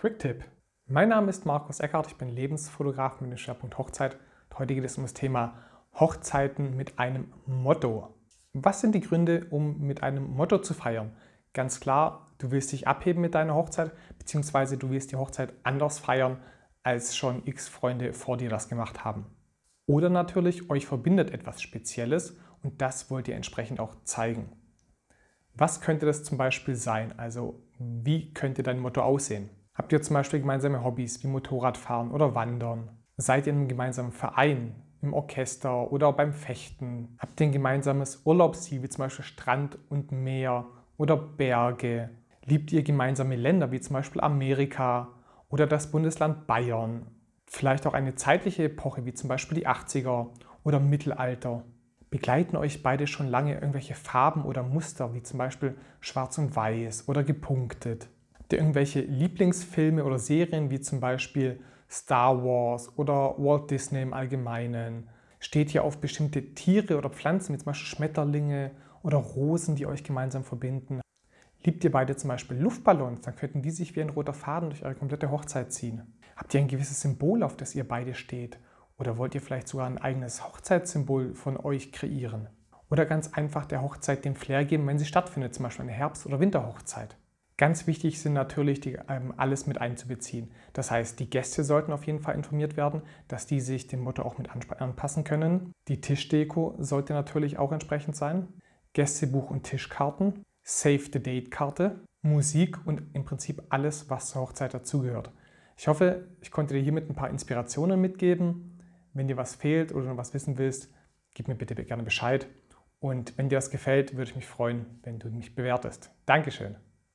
Quick-Tipp. Mein Name ist Markus Eckert, ich bin Lebensfotograf mit dem Schwerpunkt Hochzeit. Heute geht es um das Thema Hochzeiten mit einem Motto. Was sind die Gründe, um mit einem Motto zu feiern? Ganz klar, du willst dich abheben mit deiner Hochzeit, beziehungsweise du willst die Hochzeit anders feiern, als schon x Freunde vor dir das gemacht haben. Oder natürlich, euch verbindet etwas Spezielles und das wollt ihr entsprechend auch zeigen. Was könnte das zum Beispiel sein? Also wie könnte dein Motto aussehen? Habt ihr zum Beispiel gemeinsame Hobbys wie Motorradfahren oder Wandern? Seid ihr in einem gemeinsamen Verein, im Orchester oder beim Fechten? Habt ihr ein gemeinsames Urlaubsziel wie zum Beispiel Strand und Meer oder Berge? Liebt ihr gemeinsame Länder wie zum Beispiel Amerika oder das Bundesland Bayern? Vielleicht auch eine zeitliche Epoche wie zum Beispiel die 80er oder Mittelalter? Begleiten euch beide schon lange irgendwelche Farben oder Muster, wie zum Beispiel schwarz und weiß oder gepunktet? Ihr irgendwelche Lieblingsfilme oder Serien, wie zum Beispiel Star Wars oder Walt Disney im Allgemeinen? Steht ihr auf bestimmte Tiere oder Pflanzen, wie zum Beispiel Schmetterlinge oder Rosen, die euch gemeinsam verbinden? Liebt ihr beide zum Beispiel Luftballons, dann könnten die sich wie ein roter Faden durch eure komplette Hochzeit ziehen. Habt ihr ein gewisses Symbol, auf das ihr beide steht? Oder wollt ihr vielleicht sogar ein eigenes Hochzeitssymbol von euch kreieren? Oder ganz einfach der Hochzeit den Flair geben, wenn sie stattfindet, zum Beispiel eine Herbst- oder Winterhochzeit. Ganz wichtig sind natürlich, die, ähm, alles mit einzubeziehen. Das heißt, die Gäste sollten auf jeden Fall informiert werden, dass die sich dem Motto auch mit anpassen können. Die Tischdeko sollte natürlich auch entsprechend sein. Gästebuch und Tischkarten, Save the Date-Karte, Musik und im Prinzip alles, was zur Hochzeit dazugehört. Ich hoffe, ich konnte dir hiermit ein paar Inspirationen mitgeben. Wenn dir was fehlt oder du was wissen willst, gib mir bitte gerne Bescheid. Und wenn dir das gefällt, würde ich mich freuen, wenn du mich bewertest. Dankeschön.